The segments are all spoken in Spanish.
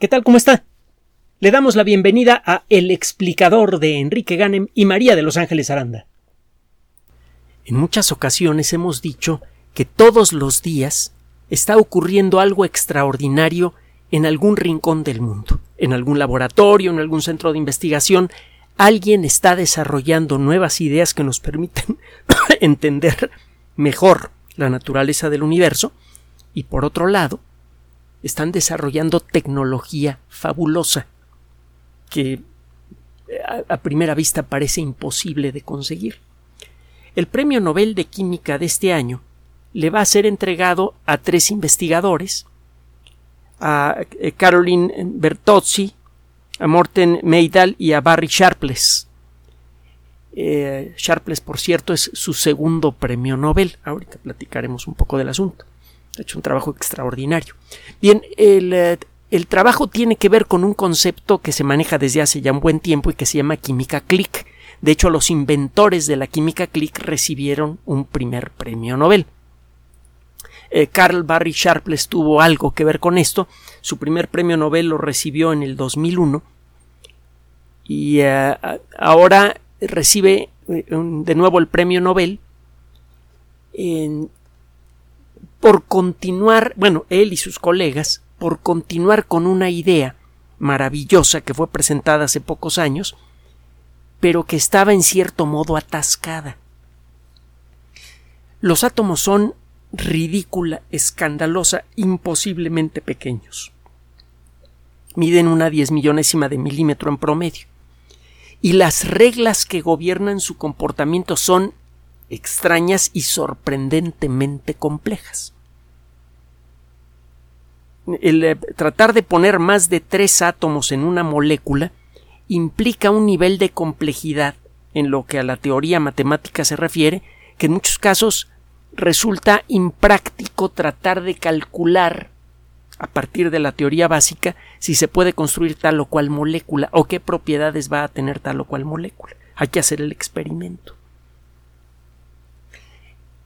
¿Qué tal? ¿Cómo está? Le damos la bienvenida a El explicador de Enrique Ganem y María de Los Ángeles Aranda. En muchas ocasiones hemos dicho que todos los días está ocurriendo algo extraordinario en algún rincón del mundo, en algún laboratorio, en algún centro de investigación, alguien está desarrollando nuevas ideas que nos permiten entender mejor la naturaleza del universo y por otro lado están desarrollando tecnología fabulosa que a, primera vista parece imposible de conseguir. El Premio Nobel de Química de este año le va a ser entregado a tres investigadores, a eh, Caroline Bertozzi, a Morten Meidal y a Barry Sharpless. Eh, Sharpless, por cierto, es su segundo premio Nobel. Ahorita platicaremos un poco del asunto. Ha hecho un trabajo extraordinario. Bien, eh, el, trabajo tiene que ver con un concepto que se maneja desde hace ya un buen tiempo y que se llama química click. De hecho, los inventores de la química click recibieron un primer premio Nobel. Eh, Carl Barry Sharpless tuvo algo que ver con esto. Su primer premio Nobel lo recibió en el 2001 y eh, ahora recibe de nuevo el premio Nobel en, por continuar, bueno, él y sus colegas, por continuar con una idea maravillosa que fue presentada hace pocos años, pero que estaba en cierto modo atascada. Los átomos son ridícula, escandalosa, imposiblemente pequeños. Miden una diez millonésima de milímetro en promedio. Y las reglas que gobiernan su comportamiento son extrañas y sorprendentemente complejas el eh, tratar de poner más de tres átomos en una molécula implica un nivel de complejidad en lo que a la teoría matemática se refiere, que en muchos casos resulta impráctico tratar de calcular a partir de la teoría básica si se puede construir tal o cual molécula o qué propiedades va a tener tal o cual molécula. Hay que hacer el experimento.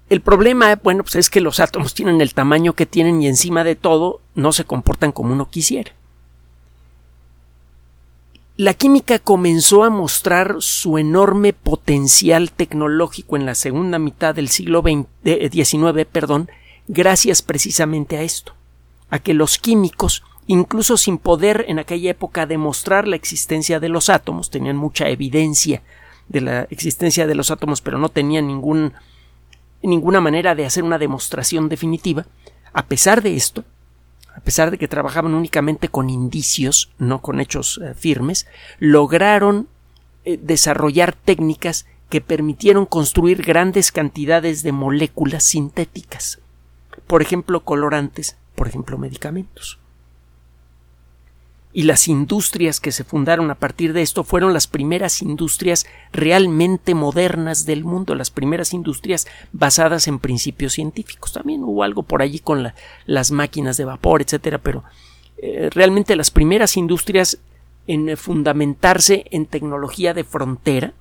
El problema, bueno, pues es que los átomos tienen el tamaño que tienen y encima de todo no se comportan como uno quisiera. La química comenzó a mostrar su enorme potencial tecnológico en la segunda mitad del siglo XIX, eh, perdón, gracias precisamente a esto, a que los químicos, incluso sin poder en aquella época demostrar la existencia de los átomos, tenían mucha evidencia de la existencia de los átomos, pero no tenían ningún ninguna manera de hacer una demostración definitiva. A pesar de esto, a pesar de que trabajaban únicamente con indicios, no con hechos eh, firmes, lograron eh, desarrollar técnicas que permitieron construir grandes cantidades de moléculas sintéticas, por ejemplo, colorantes, por ejemplo, medicamentos y las industrias que se fundaron a partir de esto fueron las primeras industrias realmente modernas del mundo, las primeras industrias basadas en principios científicos. También hubo algo por allí con las máquinas de vapor, etcétera, pero eh, realmente las primeras industrias en fundamentarse en tecnología de frontera,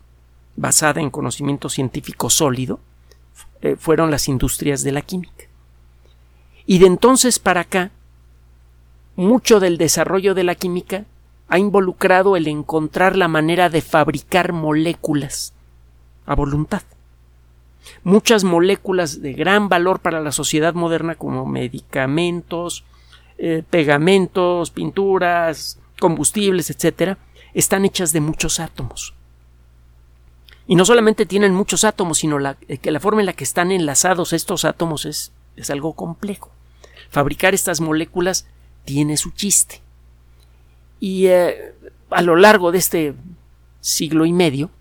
basada en conocimiento científico sólido, eh, fueron las industrias de la química. Y de entonces para acá, mucho del desarrollo de la química ha involucrado el encontrar la manera de fabricar moléculas a voluntad. Muchas moléculas de gran valor para la sociedad moderna como medicamentos, eh, pegamentos, pinturas, combustibles, etc., están hechas de muchos átomos. Y no solamente tienen muchos átomos, sino eh, que la forma en la que están enlazados estos átomos es algo complejo. Fabricar estas moléculas tiene su chiste. Y eh, a lo largo de este siglo y medio,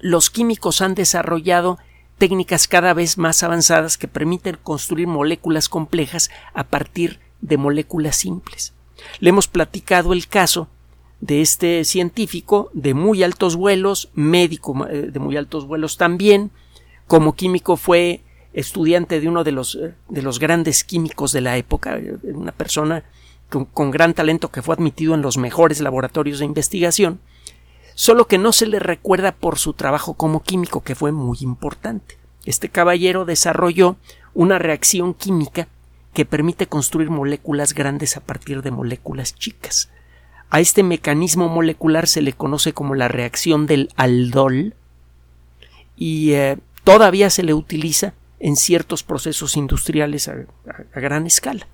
los químicos han desarrollado técnicas cada vez más avanzadas que permiten construir moléculas complejas a partir de moléculas simples. Le hemos platicado el caso de este científico de muy altos vuelos, médico eh, de muy altos vuelos también, como químico fue estudiante de uno de los, eh, de los grandes químicos de la época, eh, una persona con, gran talento que fue admitido en los mejores laboratorios de investigación, solo que no se le recuerda por su trabajo como químico, que fue muy importante. Este caballero desarrolló una reacción química que permite construir moléculas grandes a partir de moléculas chicas. A este mecanismo molecular se le conoce como la reacción del aldol y eh, todavía se le utiliza en ciertos procesos industriales a, gran escala.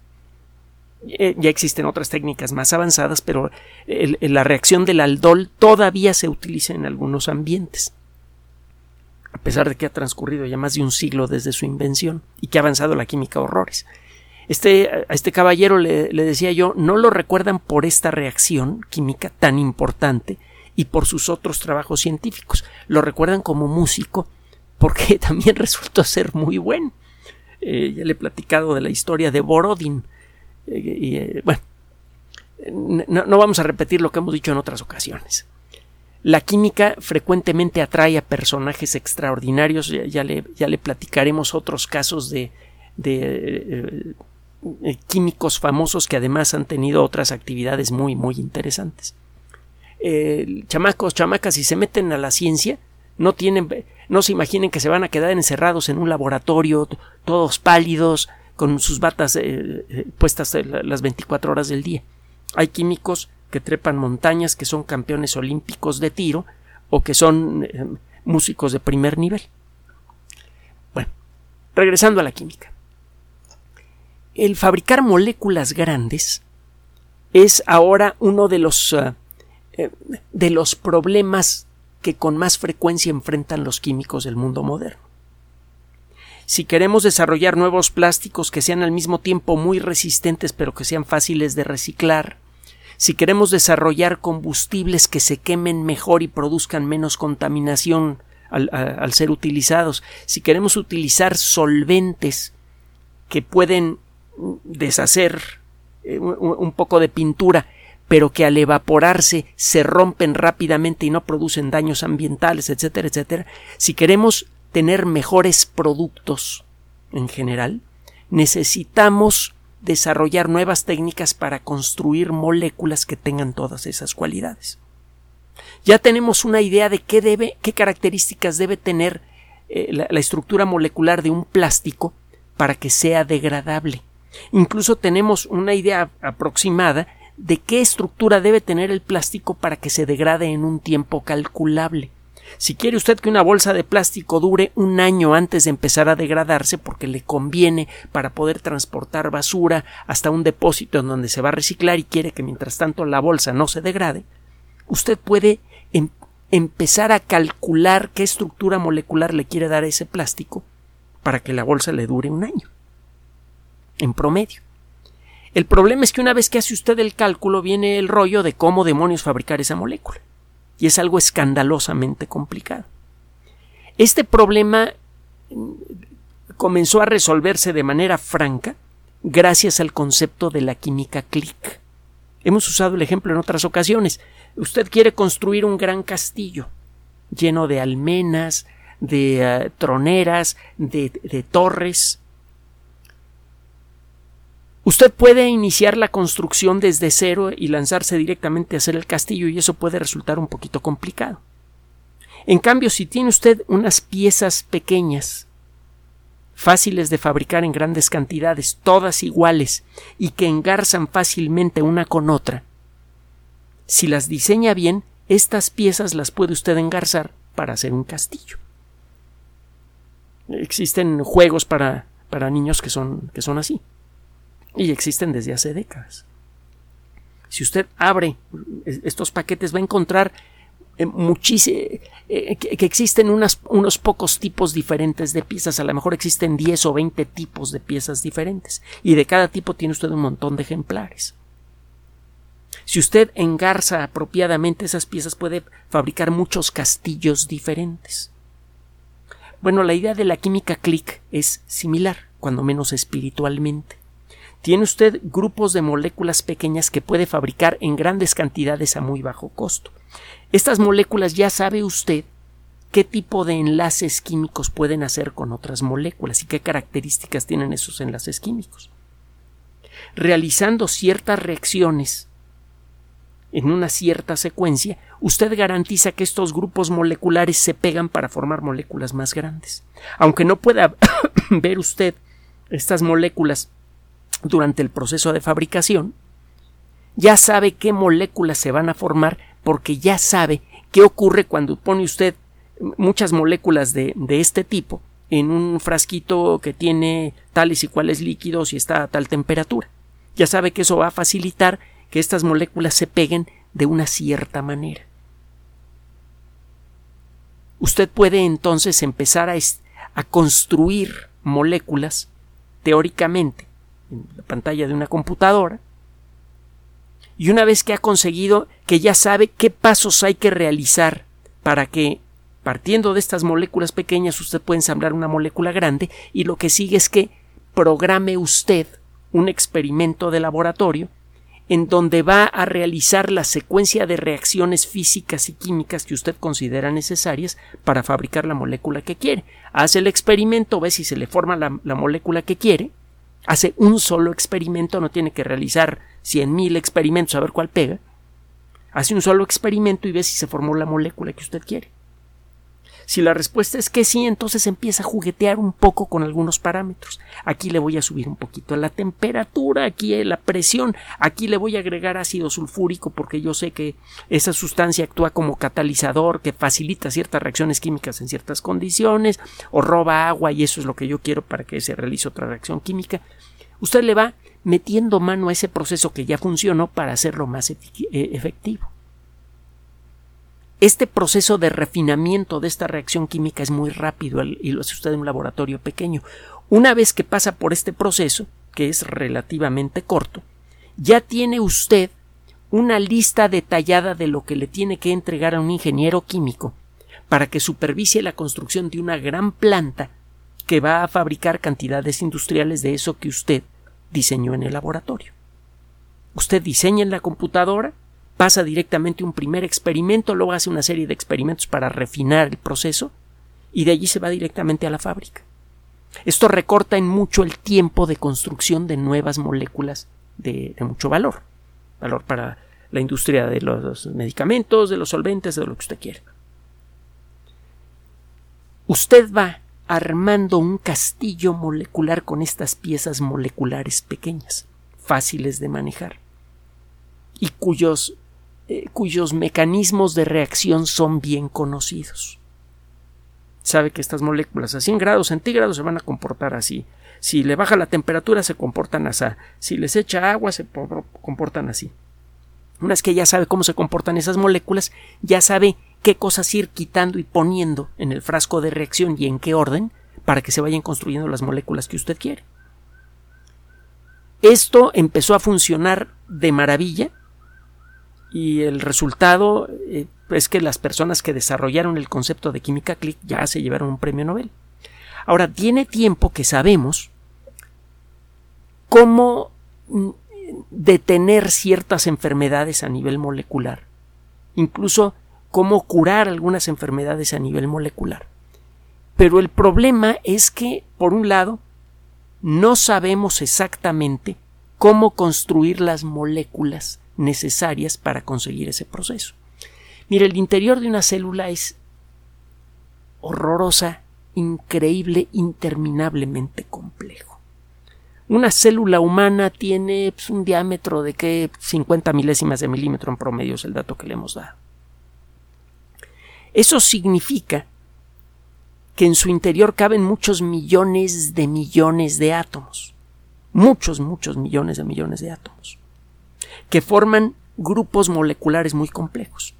Eh, ya existen otras técnicas más avanzadas, pero la reacción del aldol todavía se utiliza en algunos ambientes a pesar de que ha transcurrido ya más de un siglo desde su invención y que ha avanzado la química horrores. Este, a este caballero le, decía yo, no lo recuerdan por esta reacción química tan importante y por sus otros trabajos científicos. Lo recuerdan como músico porque también resultó ser muy bueno. Eh, ya le he platicado de la historia de Borodin. Eh, eh, bueno, no vamos a repetir lo que hemos dicho en otras ocasiones. La química frecuentemente atrae a personajes extraordinarios, ya, le, ya le, platicaremos otros casos de, de eh, químicos famosos que además han tenido otras actividades muy, muy interesantes. chamacos, chamacas, si se meten a la ciencia, no tienen, no se imaginen que se van a quedar encerrados en un laboratorio, todos pálidos, con sus batas eh, eh, puestas las 24 horas del día. Hay químicos que trepan montañas, que son campeones olímpicos de tiro o que son eh, músicos de primer nivel. Bueno, regresando a la química. El fabricar moléculas grandes es ahora uno de los, eh, eh, de los problemas que con más frecuencia enfrentan los químicos del mundo moderno. Si queremos desarrollar nuevos plásticos que sean al mismo tiempo muy resistentes pero que sean fáciles de reciclar, si queremos desarrollar combustibles que se quemen mejor y produzcan menos contaminación al, ser utilizados, si queremos utilizar solventes que pueden deshacer eh, un poco de pintura, pero que al evaporarse se rompen rápidamente y no producen daños ambientales, etcétera, etcétera, si queremos tener mejores productos en general, necesitamos desarrollar nuevas técnicas para construir moléculas que tengan todas esas cualidades. Ya tenemos una idea de qué debe, qué características debe tener eh, la, la estructura molecular de un plástico para que sea degradable. Incluso tenemos una idea aproximada de qué estructura debe tener el plástico para que se degrade en un tiempo calculable. Si quiere usted que una bolsa de plástico dure un año antes de empezar a degradarse porque le conviene para poder transportar basura hasta un depósito en donde se va a reciclar y quiere que mientras tanto la bolsa no se degrade, usted puede em, empezar a calcular qué estructura molecular le quiere dar ese plástico para que la bolsa le dure un año. En promedio. El problema es que una vez que hace usted el cálculo viene el rollo de cómo demonios fabricar esa molécula y es algo escandalosamente complicado. Este problema mm, comenzó a resolverse de manera franca gracias al concepto de la química click. Hemos usado el ejemplo en otras ocasiones. Usted quiere construir un gran castillo lleno de almenas, de eh, troneras, de torres, Usted puede iniciar la construcción desde cero y lanzarse directamente a hacer el castillo y eso puede resultar un poquito complicado. En cambio, si tiene usted unas piezas pequeñas, fáciles de fabricar en grandes cantidades, todas iguales, y que engarzan fácilmente una con otra, si las diseña bien, estas piezas las puede usted engarzar para hacer un castillo. Existen juegos para, para niños que son, que son así y existen desde hace décadas. Si usted abre estos paquetes va a encontrar eh, eh, que, existen unos pocos tipos diferentes de piezas, a lo mejor existen 10 o 20 tipos de piezas diferentes y de cada tipo tiene usted un montón de ejemplares. Si usted engarza apropiadamente esas piezas puede fabricar muchos castillos diferentes. Bueno, la idea de la química click es similar, cuando menos espiritualmente tiene usted grupos de moléculas pequeñas que puede fabricar en grandes cantidades a muy bajo costo. Estas moléculas ya sabe usted qué tipo de enlaces químicos pueden hacer con otras moléculas y qué características tienen esos enlaces químicos. Realizando ciertas reacciones en una cierta secuencia, usted garantiza que estos grupos moleculares se pegan para formar moléculas más grandes. Aunque no pueda ver usted estas moléculas durante el proceso de fabricación, ya sabe qué moléculas se van a formar porque ya sabe qué ocurre cuando pone usted muchas moléculas de, de este tipo en un frasquito que tiene tales y cuales líquidos y está a tal temperatura. Ya sabe que eso va a facilitar que estas moléculas se peguen de una cierta manera. Usted puede entonces empezar a, a construir moléculas teóricamente en la pantalla de una computadora y una vez que ha conseguido que ya sabe qué pasos hay que realizar para que partiendo de estas moléculas pequeñas usted pueda ensamblar una molécula grande y lo que sigue es que programe usted un experimento de laboratorio en donde va a realizar la secuencia de reacciones físicas y químicas que usted considera necesarias para fabricar la molécula que quiere. Hace el experimento, ve si se le forma la, molécula que quiere, hace un solo experimento, no tiene que realizar cien mil experimentos a ver cuál pega, hace un solo experimento y ve si se formó la molécula que usted quiere. Si la respuesta es que sí, entonces empieza a juguetear un poco con algunos parámetros. Aquí le voy a subir un poquito la temperatura, aquí la presión, aquí le voy a agregar ácido sulfúrico porque yo sé que esa sustancia actúa como catalizador que facilita ciertas reacciones químicas en ciertas condiciones o roba agua y eso es lo que yo quiero para que se realice otra reacción química. Usted le va metiendo mano a ese proceso que ya funcionó para hacerlo más eh, efectivo. Este proceso de refinamiento de esta reacción química es muy rápido y lo hace usted en un laboratorio pequeño. Una vez que pasa por este proceso, que es relativamente corto, ya tiene usted una lista detallada de lo que le tiene que entregar a un ingeniero químico para que supervise la construcción de una gran planta que va a fabricar cantidades industriales de eso que usted diseñó en el laboratorio. Usted diseña en la computadora, pasa directamente un primer experimento, luego hace una serie de experimentos para refinar el proceso y de allí se va directamente a la fábrica. Esto recorta en mucho el tiempo de construcción de nuevas moléculas de, mucho valor, valor para la industria de los medicamentos, de los solventes, de lo que usted quiera. Usted va armando un castillo molecular con estas piezas moleculares pequeñas, fáciles de manejar, y cuyos eh, cuyos mecanismos de reacción son bien conocidos. Sabe que estas moléculas a 100 grados centígrados se van a comportar así. Si le baja la temperatura se comportan así. Si les echa agua se comportan así. Una vez que ya sabe cómo se comportan esas moléculas, ya sabe qué cosas ir quitando y poniendo en el frasco de reacción y en qué orden para que se vayan construyendo las moléculas que usted quiere. Esto empezó a funcionar de maravilla y el resultado eh, es que las personas que desarrollaron el concepto de química click ya se llevaron un premio Nobel. Ahora, tiene tiempo que sabemos cómo mm, detener ciertas enfermedades a nivel molecular, incluso cómo curar algunas enfermedades a nivel molecular. Pero el problema es que, por un lado, no sabemos exactamente cómo construir las moléculas necesarias para conseguir ese proceso. Mire, el interior de una célula es horrorosa, increíble, interminablemente complejo. Una célula humana tiene pues, un diámetro de que 50 milésimas de milímetro en promedio es el dato que le hemos dado. Eso significa que en su interior caben muchos millones de millones de átomos. Muchos, muchos millones de millones de átomos que forman grupos moleculares muy complejos.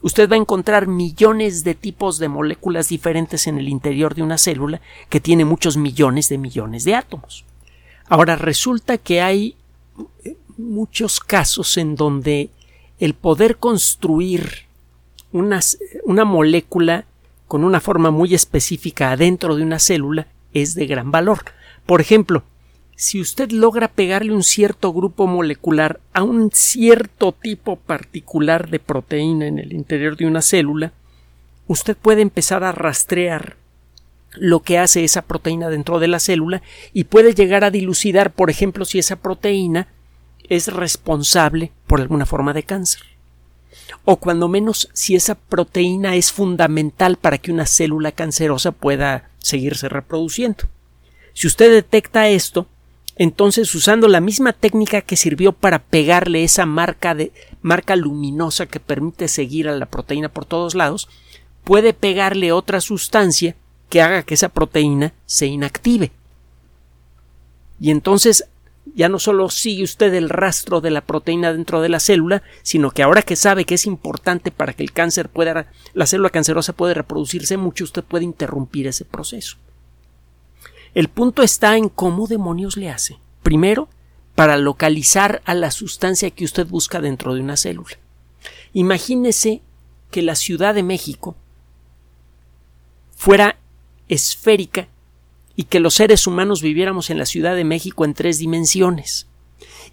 Usted va a encontrar millones de tipos de moléculas diferentes en el interior de una célula que tiene muchos millones de millones de átomos. Ahora resulta que hay eh, muchos casos en donde el poder construir una, una molécula con una forma muy específica adentro de una célula es de gran valor. Por ejemplo, si usted logra pegarle un cierto grupo molecular a un cierto tipo particular de proteína en el interior de una célula, usted puede empezar a rastrear lo que hace esa proteína dentro de la célula y puede llegar a dilucidar, por ejemplo, si esa proteína es responsable por alguna forma de cáncer. O cuando menos si esa proteína es fundamental para que una célula cancerosa pueda seguirse reproduciendo. Si usted detecta esto, entonces usando la misma técnica que sirvió para pegarle esa marca de marca luminosa que permite seguir a la proteína por todos lados, puede pegarle otra sustancia que haga que esa proteína se inactive. Y entonces ya no solo sigue usted el rastro de la proteína dentro de la célula, sino que ahora que sabe que es importante para que el cáncer pueda, la célula cancerosa puede reproducirse mucho, usted puede interrumpir ese proceso. El punto está en cómo demonios le hace. Primero, para localizar a la sustancia que usted busca dentro de una célula. Imagínese que la Ciudad de México fuera esférica y que los seres humanos viviéramos en la Ciudad de México en tres dimensiones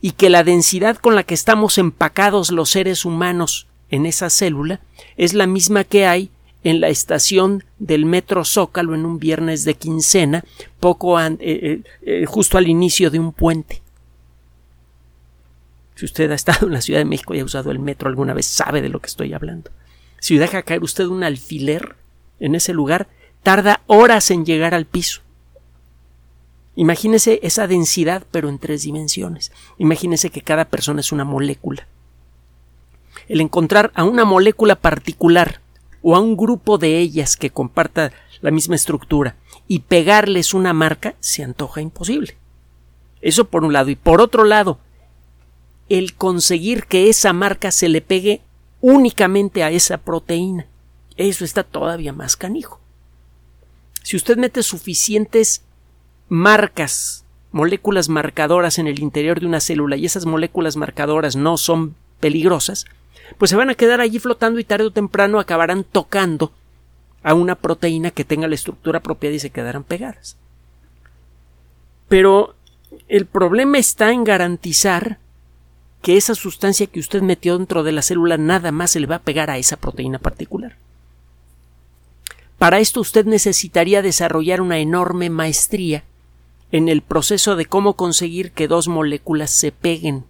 y que la densidad con la que estamos empacados los seres humanos en esa célula es la misma que hay en la estación del metro Zócalo en un viernes de quincena, poco eh, eh, eh, justo al inicio de un puente. Si usted ha estado en la Ciudad de México y ha usado el metro alguna vez, sabe de lo que estoy hablando. Si deja caer usted un alfiler en ese lugar, tarda horas en llegar al piso. Imagínese esa densidad, pero en tres dimensiones. Imagínese que cada persona es una molécula. El encontrar a una molécula particular o a un grupo de ellas que comparta la misma estructura y pegarles una marca se antoja imposible. Eso por un lado. Y por otro lado, el conseguir que esa marca se le pegue únicamente a esa proteína. Eso está todavía más canijo. Si usted mete suficientes marcas, moléculas marcadoras en el interior de una célula y esas moléculas marcadoras no son peligrosas, pues se van a quedar allí flotando y tarde o temprano acabarán tocando a una proteína que tenga la estructura apropiada y se quedarán pegadas. Pero el problema está en garantizar que esa sustancia que usted metió dentro de la célula nada más se le va a pegar a esa proteína particular. Para esto usted necesitaría desarrollar una enorme maestría en el proceso de cómo conseguir que dos moléculas se peguen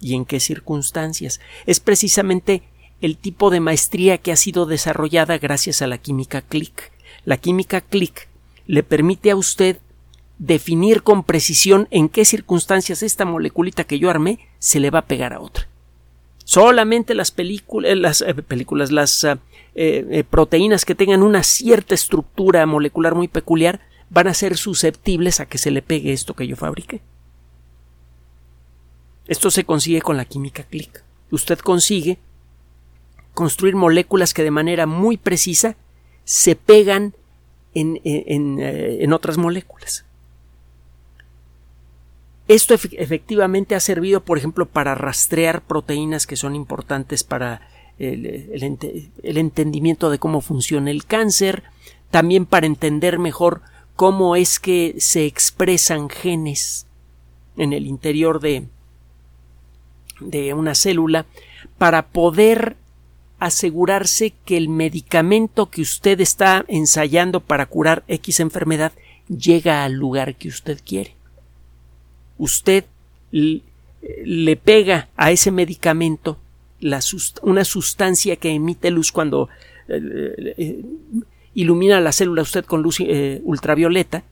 y en qué circunstancias. Es precisamente el tipo de maestría que ha sido desarrollada gracias a la química click. La química click le permite a usted definir con precisión en qué circunstancias esta moleculita que yo armé se le va a pegar a otra. Solamente las películas, las eh, películas, las eh, eh, proteínas que tengan una cierta estructura molecular muy peculiar van a ser susceptibles a que se le pegue esto que yo fabriqué. Esto se consigue con la química click. Usted consigue construir moléculas que de manera muy precisa se pegan en, en, otras moléculas. Esto efectivamente ha servido, por ejemplo, para rastrear proteínas que son importantes para el, entendimiento de cómo funciona el cáncer, también para entender mejor cómo es que se expresan genes en el interior de, de una célula, para poder asegurarse que el medicamento que usted está ensayando para curar X enfermedad llega al lugar que usted quiere. Usted le pega a ese medicamento una sustancia que emite luz cuando eh, eh, ilumina la célula usted con luz eh, ultravioleta,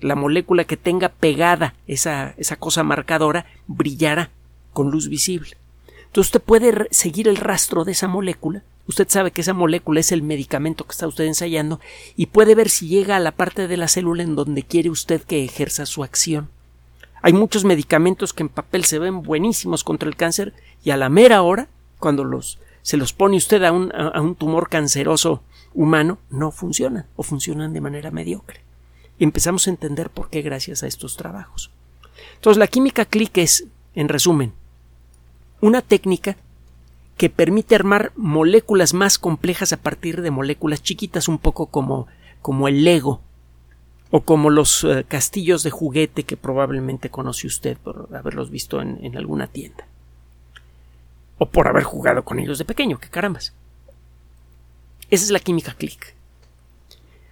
la molécula que tenga pegada esa, esa cosa marcadora brillará con luz visible. Entonces usted puede seguir el rastro de esa molécula Usted sabe que esa molécula es el medicamento que está usted ensayando y puede ver si llega a la parte de la célula en donde quiere usted que ejerza su acción. Hay muchos medicamentos que en papel se ven buenísimos contra el cáncer y a la mera hora, cuando los, se los pone usted a un, a un tumor canceroso humano, no funcionan o funcionan de manera mediocre. Empezamos a entender por qué gracias a estos trabajos. Entonces, la química click es, en resumen, una técnica que permite armar moléculas más complejas a partir de moléculas chiquitas, un poco como, como el Lego o como los eh, castillos de juguete que probablemente conoce usted por haberlos visto en, alguna tienda. O por haber jugado con ellos de pequeño, que carambas. Esa es la química click.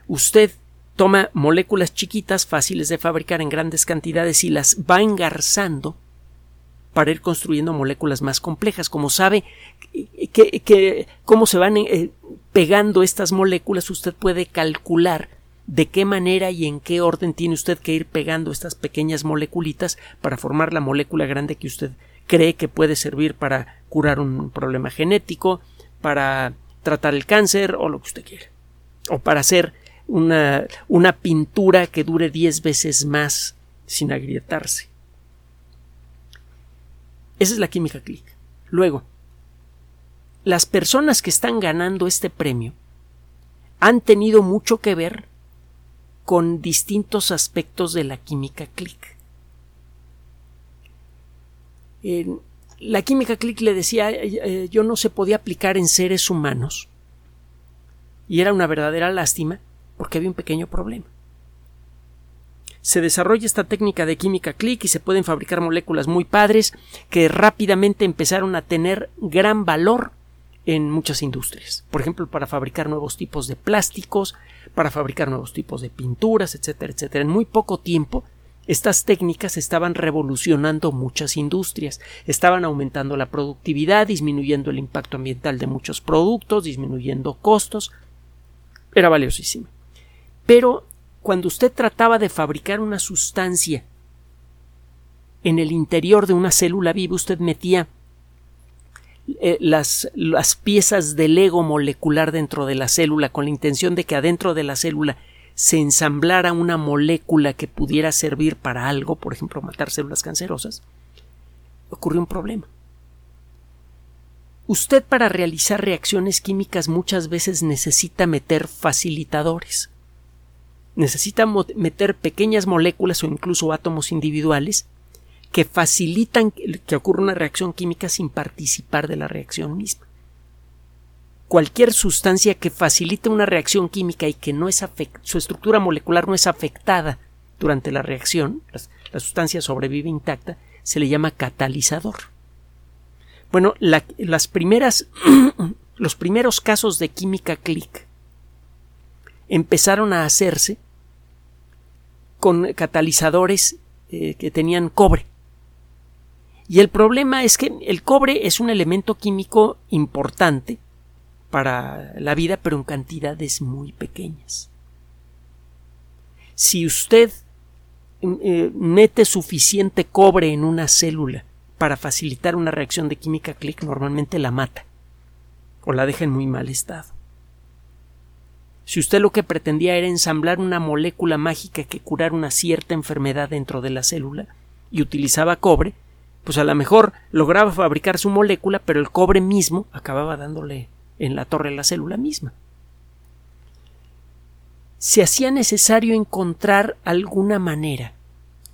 Usted toma moléculas chiquitas fáciles de fabricar en grandes cantidades y las va engarzando para ir construyendo moléculas más complejas. Como sabe que, cómo se van eh, pegando estas moléculas, usted puede calcular de qué manera y en qué orden tiene usted que ir pegando estas pequeñas moleculitas para formar la molécula grande que usted cree que puede servir para curar un problema genético, para tratar el cáncer o lo que usted quiera. O para hacer una, una pintura que dure diez veces más sin agrietarse. Esa es la química click. Luego, las personas que están ganando este premio han tenido mucho que ver con distintos aspectos de la química click. la química click le decía eh, eh, yo no se podía aplicar en seres humanos y era una verdadera lástima porque había un pequeño problema. Se desarrolla esta técnica de química click y se pueden fabricar moléculas muy padres que rápidamente empezaron a tener gran valor en muchas industrias. Por ejemplo, para fabricar nuevos tipos de plásticos, para fabricar nuevos tipos de pinturas, etcétera, etcétera. En muy poco tiempo, estas técnicas estaban revolucionando muchas industrias, estaban aumentando la productividad, disminuyendo el impacto ambiental de muchos productos, disminuyendo costos. Era valiosísima. Pero cuando usted trataba de fabricar una sustancia en el interior de una célula viva, usted metía eh, las, las piezas del ego molecular dentro de la célula con la intención de que adentro de la célula se ensamblara una molécula que pudiera servir para algo, por ejemplo, matar células cancerosas, ocurrió un problema. Usted para realizar reacciones químicas muchas veces necesita meter facilitadores. Necesita meter pequeñas moléculas o incluso átomos individuales que facilitan que ocurra una reacción química sin participar de la reacción misma. Cualquier sustancia que facilite una reacción química y que no es su estructura molecular no es afectada durante la reacción, la, sustancia sobrevive intacta, se le llama catalizador. Bueno, las primeras, los primeros casos de química click empezaron a hacerse con catalizadores eh, que tenían cobre. Y el problema es que el cobre es un elemento químico importante para la vida, pero en cantidades muy pequeñas. Si usted eh, mete suficiente cobre en una célula para facilitar una reacción de química click, normalmente la mata o la deja en muy mal estado. Si usted lo que pretendía era ensamblar una molécula mágica que curara una cierta enfermedad dentro de la célula y utilizaba cobre, pues a lo mejor lograba fabricar su molécula, pero el cobre mismo acababa dándole en la torre la célula misma. Se hacía necesario encontrar alguna manera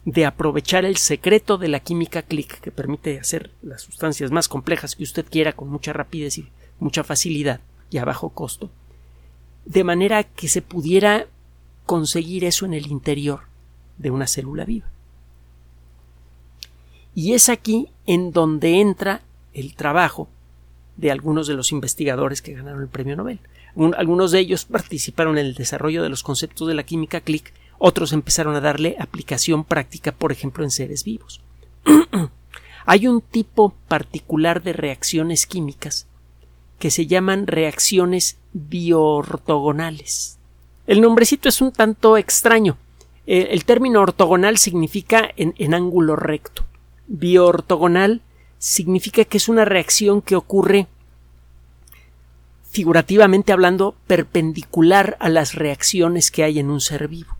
de aprovechar el secreto de la química click que permite hacer las sustancias más complejas que usted quiera con mucha rapidez y mucha facilidad y a bajo costo, de manera que se pudiera conseguir eso en el interior de una célula viva. Y es aquí en donde entra el trabajo de algunos de los investigadores que ganaron el premio Nobel. algunos de ellos participaron en el desarrollo de los conceptos de la química click, otros empezaron a darle aplicación práctica, por ejemplo, en seres vivos. Hay un tipo particular de reacciones químicas que se llaman reacciones bioortogonales. El nombrecito es un tanto extraño. Eh, el término ortogonal significa en ángulo recto bioortogonal significa que es una reacción que ocurre figurativamente hablando perpendicular a las reacciones que hay en un ser vivo.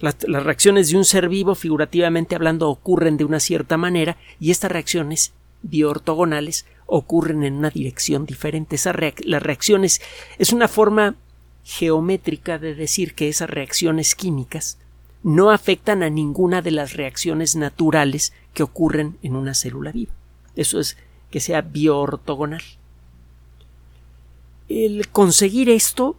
Las, reacciones de un ser vivo figurativamente hablando ocurren de una cierta manera y estas reacciones bioortogonales ocurren en una dirección diferente. las reacciones es una forma geométrica de decir que esas reacciones químicas no afectan a ninguna de las reacciones naturales que ocurren en una célula viva. Eso es que sea bioortogonal. El conseguir esto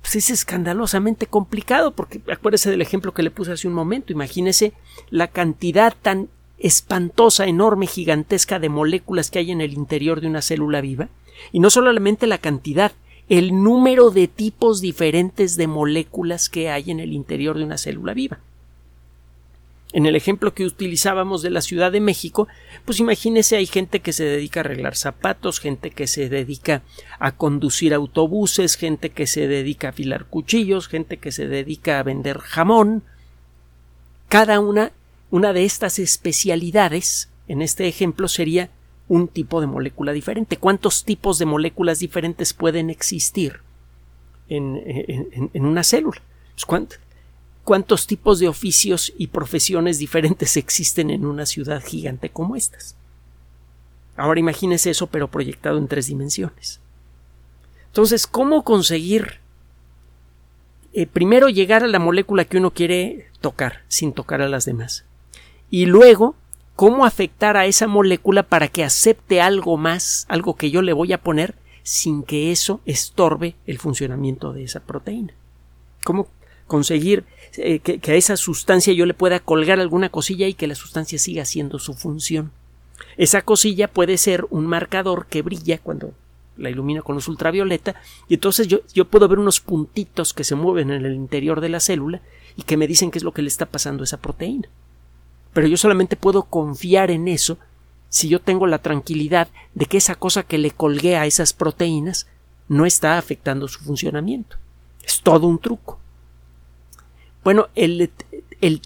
pues, es escandalosamente complicado porque acuérdese del ejemplo que le puse hace un momento. Imagínese la cantidad tan espantosa, enorme, gigantesca de moléculas que hay en el interior de una célula viva. Y no solamente la cantidad, el número de tipos diferentes de moléculas que hay en el interior de una célula viva. En el ejemplo que utilizábamos de la Ciudad de México, pues imagínese hay gente que se dedica a arreglar zapatos, gente que se dedica a conducir autobuses, gente que se dedica a afilar cuchillos, gente que se dedica a vender jamón. Cada una, una de estas especialidades, en este ejemplo, sería un tipo de molécula diferente. ¿Cuántos tipos de moléculas diferentes pueden existir en, una célula? Pues, ¿Cuántos tipos de oficios y profesiones diferentes existen en una ciudad gigante como estas? Ahora imagínese eso, pero proyectado en tres dimensiones. Entonces, ¿cómo conseguir eh, primero llegar a la molécula que uno quiere tocar sin tocar a las demás? Y luego, ¿cómo afectar a esa molécula para que acepte algo más, algo que yo le voy a poner, sin que eso estorbe el funcionamiento de esa proteína? ¿Cómo conseguir eh, que, a esa sustancia yo le pueda colgar alguna cosilla y que la sustancia siga haciendo su función. Esa cosilla puede ser un marcador que brilla cuando la ilumina con luz ultravioleta y entonces yo, yo puedo ver unos puntitos que se mueven en el interior de la célula y que me dicen qué es lo que le está pasando a esa proteína. Pero yo solamente puedo confiar en eso si yo tengo la tranquilidad de que esa cosa que le colgué a esas proteínas no está afectando su funcionamiento. Es todo un truco. Bueno, el,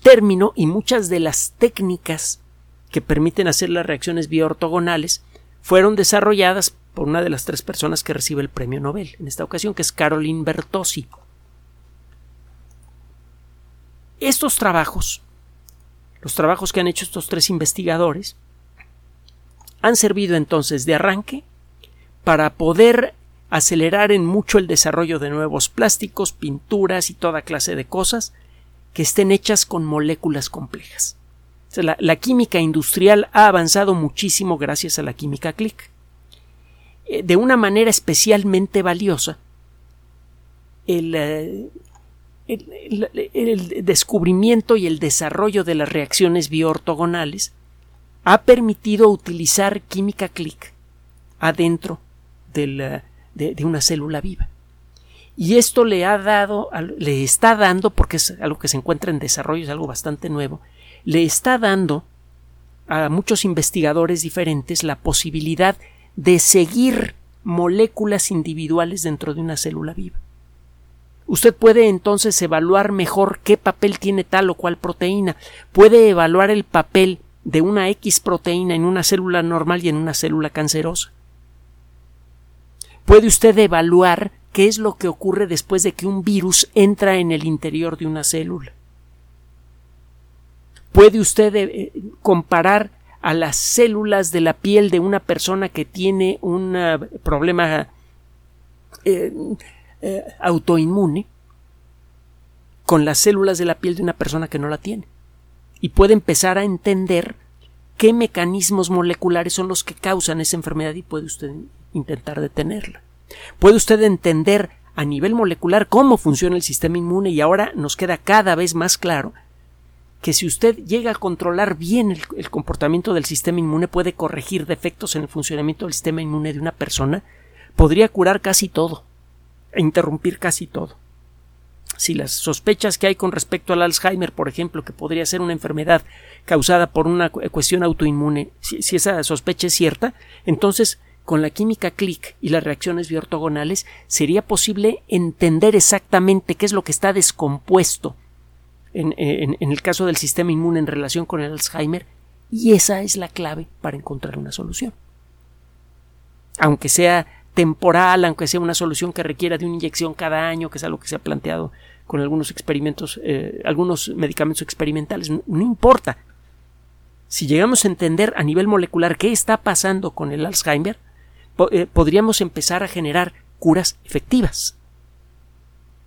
término y muchas de las técnicas que permiten hacer las reacciones bioortogonales fueron desarrolladas por una de las tres personas que recibe el premio Nobel en esta ocasión, que es Caroline Bertozzi. Estos trabajos, los trabajos que han hecho estos tres investigadores, han servido entonces de arranque para poder acelerar en mucho el desarrollo de nuevos plásticos, pinturas y toda clase de cosas que estén hechas con moléculas complejas. la, química industrial ha avanzado muchísimo gracias a la química click. Eh, de una manera especialmente valiosa, eh, el, descubrimiento y el desarrollo de las reacciones bioortogonales ha permitido utilizar química click adentro de, de una célula viva. Y esto le ha dado, le está dando, porque es algo que se encuentra en desarrollo, es algo bastante nuevo, le está dando a muchos investigadores diferentes la posibilidad de seguir moléculas individuales dentro de una célula viva. Usted puede entonces evaluar mejor qué papel tiene tal o cual proteína. Puede evaluar el papel de una X proteína en una célula normal y en una célula cancerosa. Puede usted evaluar qué es lo que ocurre después de que un virus entra en el interior de una célula. ¿Puede usted eh, comparar a las células de la piel de una persona que tiene un eh, problema eh, autoinmune con las células de la piel de una persona que no la tiene? Y puede empezar a entender qué mecanismos moleculares son los que causan esa enfermedad y puede usted intentar detenerla. Puede usted entender a nivel molecular cómo funciona el sistema inmune y ahora nos queda cada vez más claro que si usted llega a controlar bien el, comportamiento del sistema inmune puede corregir defectos en el funcionamiento del sistema inmune de una persona, podría curar casi todo interrumpir casi todo. Si las sospechas que hay con respecto al Alzheimer, por ejemplo, que podría ser una enfermedad causada por una cuestión autoinmune, si esa sospecha es cierta, entonces con la química click y las reacciones biortogonales sería posible entender exactamente qué es lo que está descompuesto en, el caso del sistema inmune en relación con el Alzheimer y esa es la clave para encontrar una solución. Aunque sea temporal, aunque sea una solución que requiera de una inyección cada año, que es algo que se ha planteado con algunos experimentos, eh, algunos medicamentos experimentales, no importa. Si llegamos a entender a nivel molecular qué está pasando con el Alzheimer, eh, podríamos empezar a generar curas efectivas.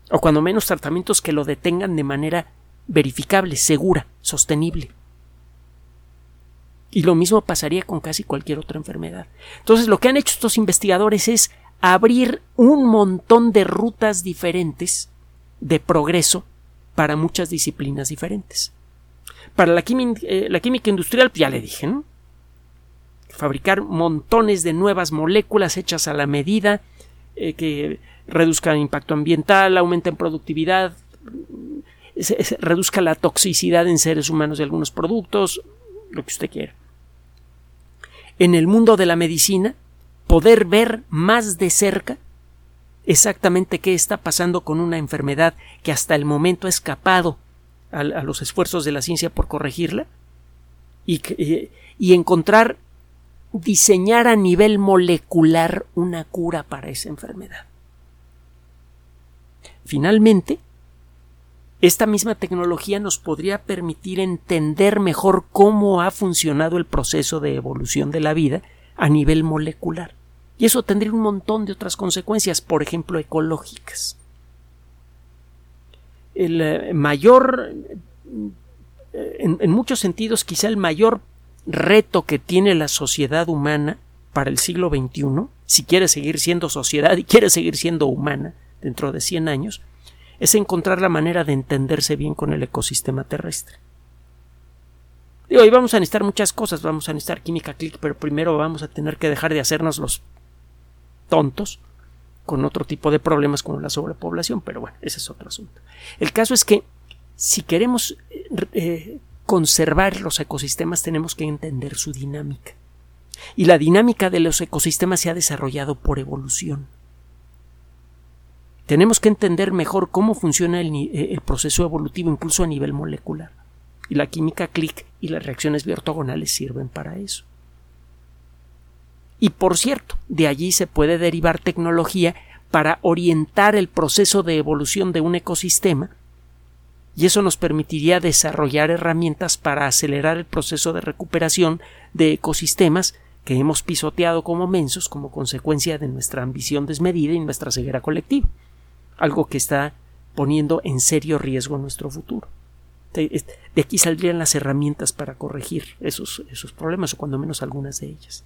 O cuando menos tratamientos que lo detengan de manera verificable, segura, sostenible. Y lo mismo pasaría con casi cualquier otra enfermedad. Entonces, lo que han hecho estos investigadores es abrir un montón de rutas diferentes de progreso para muchas disciplinas diferentes. Para la, eh, química industrial, pues ya le dije, fabricar montones de nuevas moléculas hechas a la medida eh, que reduzcan impacto ambiental, aumenten productividad, reduzca la toxicidad en seres humanos de algunos productos, lo que usted quiera. En el mundo de la medicina, poder ver más de cerca exactamente qué está pasando con una enfermedad que hasta el momento ha escapado a, los esfuerzos de la ciencia por corregirla y, y encontrar, diseñar a nivel molecular una cura para esa enfermedad. Finalmente, esta misma tecnología nos podría permitir entender mejor cómo ha funcionado el proceso de evolución de la vida a nivel molecular. Y eso tendría un montón de otras consecuencias, por ejemplo, ecológicas. El eh, mayor, eh, en, muchos sentidos, quizá el mayor reto que tiene la sociedad humana para el siglo XXI, si quiere seguir siendo sociedad y quiere seguir siendo humana dentro de 100 años, es encontrar la manera de entenderse bien con el ecosistema terrestre. Digo, y vamos a necesitar muchas cosas, vamos a necesitar química click, pero primero vamos a tener que dejar de hacernos los tontos con otro tipo de problemas como la sobrepoblación, pero bueno, ese es otro asunto. El caso es que si queremos eh, conservar los ecosistemas tenemos que entender su dinámica. Y la dinámica de los ecosistemas se ha desarrollado por evolución. Tenemos que entender mejor cómo funciona el, eh, el proceso evolutivo incluso a nivel molecular. Y la química click y las reacciones bioortogonales sirven para eso. Y por cierto, de allí se puede derivar tecnología para orientar el proceso de evolución de un ecosistema y eso nos permitiría desarrollar herramientas para acelerar el proceso de recuperación de ecosistemas que hemos pisoteado como mensos como consecuencia de nuestra ambición desmedida y nuestra ceguera colectiva, algo que está poniendo en serio riesgo nuestro futuro. De aquí saldrían las herramientas para corregir esos, esos problemas o cuando menos algunas de ellas.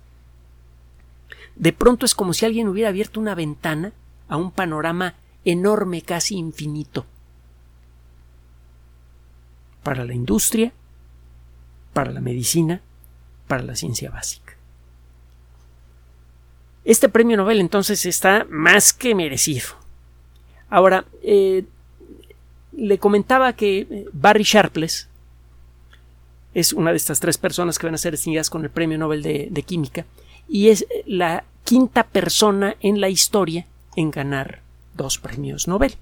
De pronto es como si alguien hubiera abierto una ventana a un panorama enorme, casi infinito, para la industria, para la medicina, para la ciencia básica. Este premio Nobel entonces está más que merecido. Ahora, eh, le comentaba que eh, Barry Sharpless es una de estas tres personas que van a ser distinguidas con el premio Nobel de Química y es la quinta persona en la historia en ganar dos premios Nobel.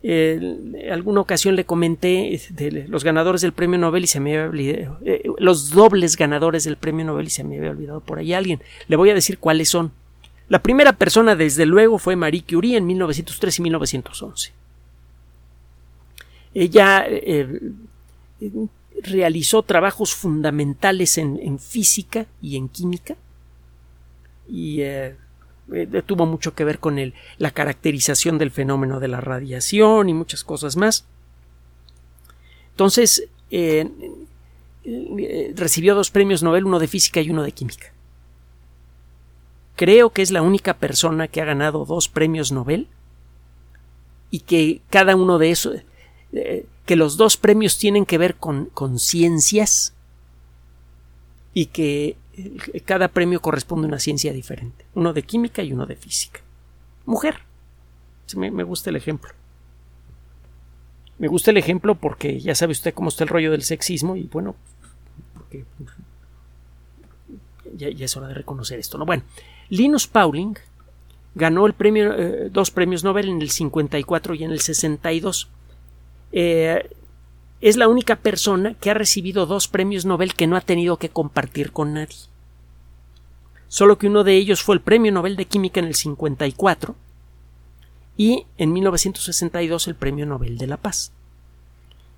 En alguna ocasión le comenté los ganadores del premio Nobel y se me había olvidado, eh, los dobles ganadores del premio Nobel y se me había olvidado por ahí alguien. Le voy a decir cuáles son. La primera persona, desde luego, fue Marie Curie en 1903 y 1911. Ella eh, realizó trabajos fundamentales en, física y en química y eh, eh, tuvo mucho que ver con la caracterización del fenómeno de la radiación y muchas cosas más. Entonces, eh, recibió dos premios Nobel, uno de física y uno de química. Creo que es la única persona que ha ganado dos premios Nobel y que cada uno de esos que los dos premios tienen que ver con, ciencias y que cada premio corresponde a una ciencia diferente, uno de química y uno de física. Mujer. Me, gusta el ejemplo. Me gusta el ejemplo porque ya sabe usted cómo está el rollo del sexismo y bueno, porque ya, es hora de reconocer esto. ¿no? Bueno, Linus Pauling ganó eh, dos premios Nobel en el 54 y en el 62 eh, es la única persona que ha recibido dos premios Nobel que no ha tenido que compartir con nadie. Solo que uno de ellos fue el Premio Nobel de Química en el 54 y en 1962 el Premio Nobel de la Paz.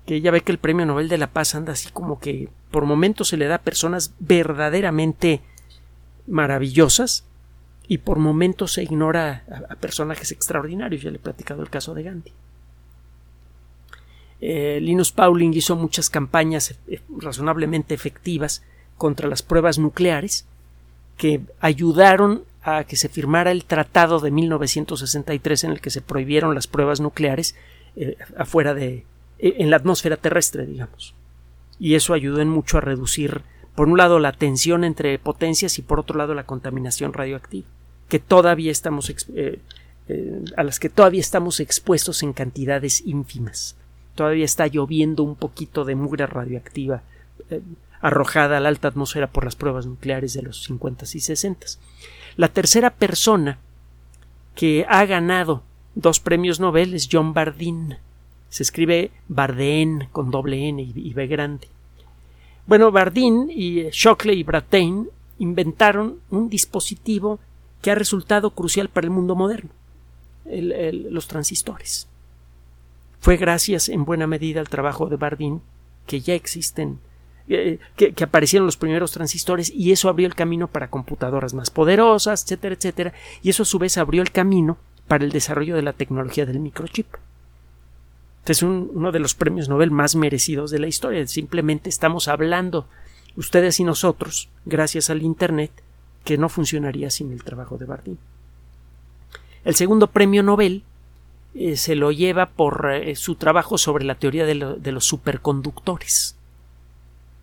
Que ya ve que el Premio Nobel de la Paz anda así como que por momentos se le da a personas verdaderamente maravillosas y por momentos se ignora a, personajes extraordinarios. Ya le he platicado el caso de Gandhi. Eh, Linus Pauling hizo muchas campañas eh, razonablemente efectivas contra las pruebas nucleares que ayudaron a que se firmara el tratado de 1963 en el que se prohibieron las pruebas nucleares eh, afuera de en la atmósfera terrestre digamos y eso ayudó en mucho a reducir por un lado la tensión entre potencias y por otro lado la contaminación radioactiva que todavía estamos a las que todavía estamos expuestos en cantidades ínfimas todavía está lloviendo un poquito de mugre radioactiva eh, arrojada a la alta atmósfera por las pruebas nucleares de los 50 y 60. La tercera persona que ha ganado dos premios Nobel es John Bardeen. Se escribe Bardeen con doble N y B grande. Bueno, Bardeen y Shockley y Brattain inventaron un dispositivo que ha resultado crucial para el mundo moderno, los transistores. Fue gracias en buena medida al trabajo de Bardeen que ya existen eh, que, aparecieron los primeros transistores y eso abrió el camino para computadoras más poderosas, etcétera, etcétera, y eso a su vez abrió el camino para el desarrollo de la tecnología del microchip. Es uno de los premios Nobel más merecidos de la historia. Simplemente estamos hablando, ustedes y nosotros, gracias al Internet, que no funcionaría sin el trabajo de Bardeen. El segundo premio Nobel eh, se lo lleva por eh, su trabajo sobre la teoría de los superconductores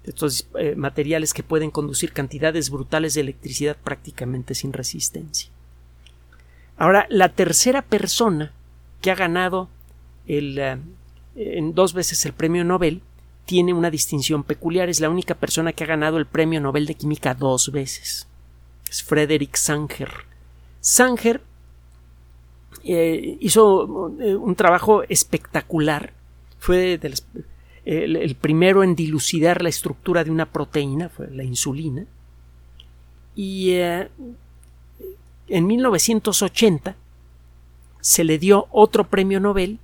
estos eh, materiales que pueden conducir cantidades brutales de electricidad prácticamente sin resistencia. Ahora, la tercera persona que ha ganado el, en dos veces el premio Nobel tiene una distinción peculiar. Es la única persona que ha ganado el premio Nobel de Química dos veces. Es Frederick Sanger. Sanger eh, hizo un trabajo espectacular. Fue el, primero en dilucidar la estructura de una proteína, fue la insulina, y eh, en 1980 se le dio otro premio Nobel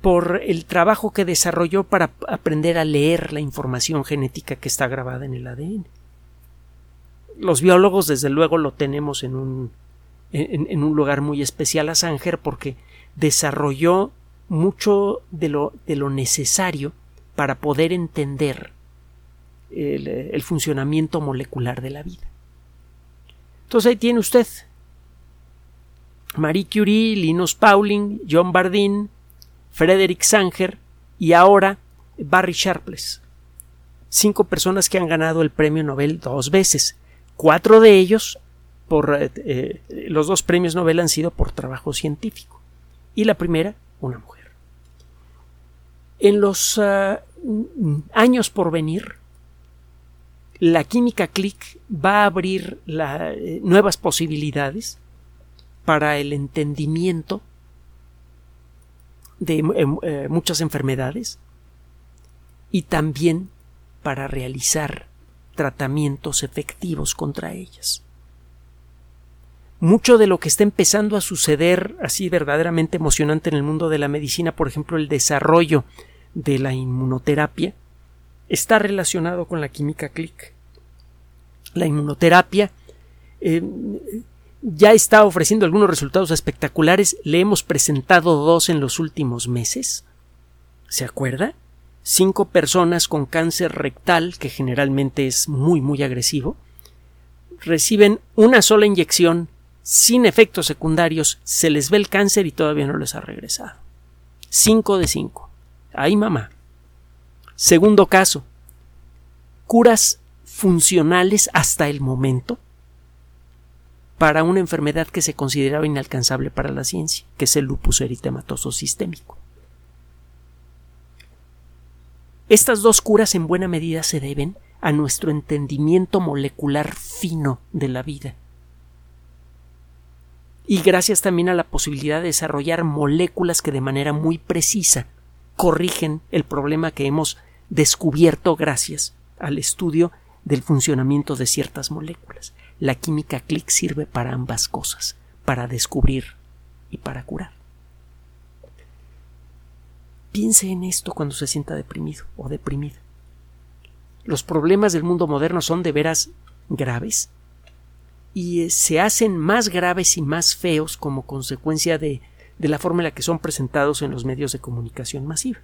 por el trabajo que desarrolló para aprender a leer la información genética que está grabada en el ADN. Los biólogos, desde luego, lo tenemos en un, en un lugar muy especial a Sanger porque desarrolló mucho de lo, de lo necesario para poder entender el, funcionamiento molecular de la vida. Entonces ahí tiene usted Marie Curie, Linus Pauling, John Bardeen, Frederick Sanger y ahora Barry Sharpless. Cinco personas que han ganado el premio Nobel dos veces. Cuatro de ellos por eh, eh, los dos premios Nobel han sido por trabajo científico. Y la primera, una mujer. En los ah, años por venir, la química click va a abrir eh, nuevas posibilidades para el entendimiento de em, eh, muchas enfermedades y también para realizar tratamientos efectivos contra ellas. Mucho de lo que está empezando a suceder así verdaderamente emocionante en el mundo de la medicina, por ejemplo, el desarrollo de la inmunoterapia está relacionado con la química click. La inmunoterapia eh, ya está ofreciendo algunos resultados espectaculares. Le hemos presentado dos en los últimos meses. ¿Se acuerda? Cinco personas con cáncer rectal, que generalmente es muy, muy agresivo, reciben una sola inyección sin efectos secundarios, se les ve el cáncer y todavía no les ha regresado. Cinco de cinco. Ay, mamá. Segundo caso. Curas funcionales hasta el momento para una enfermedad que se consideraba inalcanzable para la ciencia, que es el lupus eritematoso sistémico. Estas dos curas en buena medida se deben a nuestro entendimiento molecular fino de la vida. Y gracias también a la posibilidad de desarrollar moléculas que de manera muy precisa corrigen el problema que hemos descubierto gracias al estudio del funcionamiento de ciertas moléculas. La química click sirve para ambas cosas, para descubrir y para curar. Piense en esto cuando se sienta deprimido o deprimida. Los problemas del mundo moderno son de veras graves y eh, se hacen más graves y más feos como consecuencia de de la forma en la que son presentados en los medios de comunicación masiva.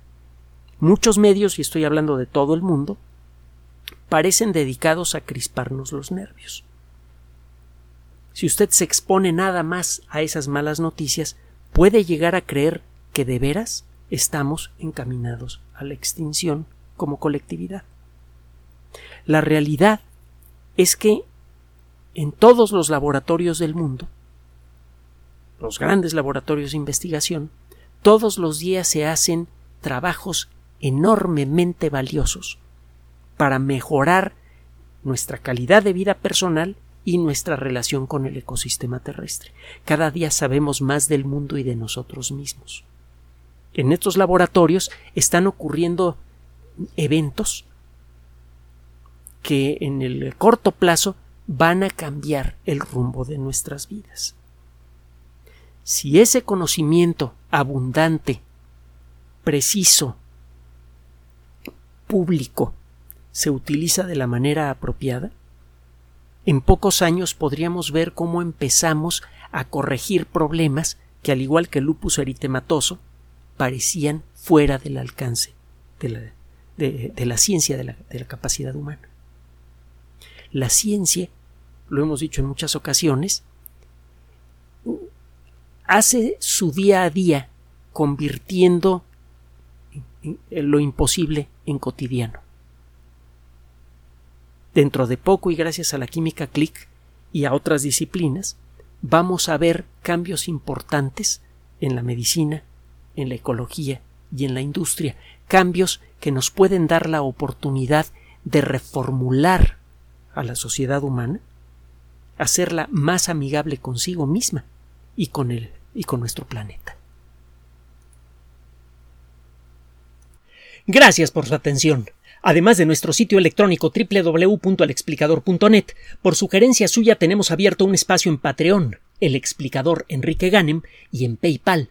Muchos medios, y estoy hablando de todo el mundo, parecen dedicados a crisparnos los nervios. Si usted se expone nada más a esas malas noticias, puede llegar a creer que de veras estamos encaminados a la extinción como colectividad. La realidad es que en todos los laboratorios del mundo los grandes laboratorios de investigación, todos los días se hacen trabajos enormemente valiosos para mejorar nuestra calidad de vida personal y nuestra relación con el ecosistema terrestre. Cada día sabemos más del mundo y de nosotros mismos. En estos laboratorios están ocurriendo eventos que en el corto plazo van a cambiar el rumbo de nuestras vidas. Si ese conocimiento abundante, preciso, público, se utiliza de la manera apropiada, en pocos años podríamos ver cómo empezamos a corregir problemas que, al igual que el lupus eritematoso, parecían fuera del alcance de la, de, la ciencia de la, de la capacidad humana. La ciencia, lo hemos dicho en muchas ocasiones, hace su día a día convirtiendo lo imposible en cotidiano. Dentro de poco y gracias a la química click y a otras disciplinas, vamos a ver cambios importantes en la medicina, en la ecología y en la industria, cambios que nos pueden dar la oportunidad de reformular a la sociedad humana, hacerla más amigable consigo misma y con él y con nuestro planeta. Gracias por su atención. Además de nuestro sitio electrónico www.alexplicador.net, por sugerencia suya tenemos abierto un espacio en Patreon, el explicador Enrique Ganem, y en PayPal,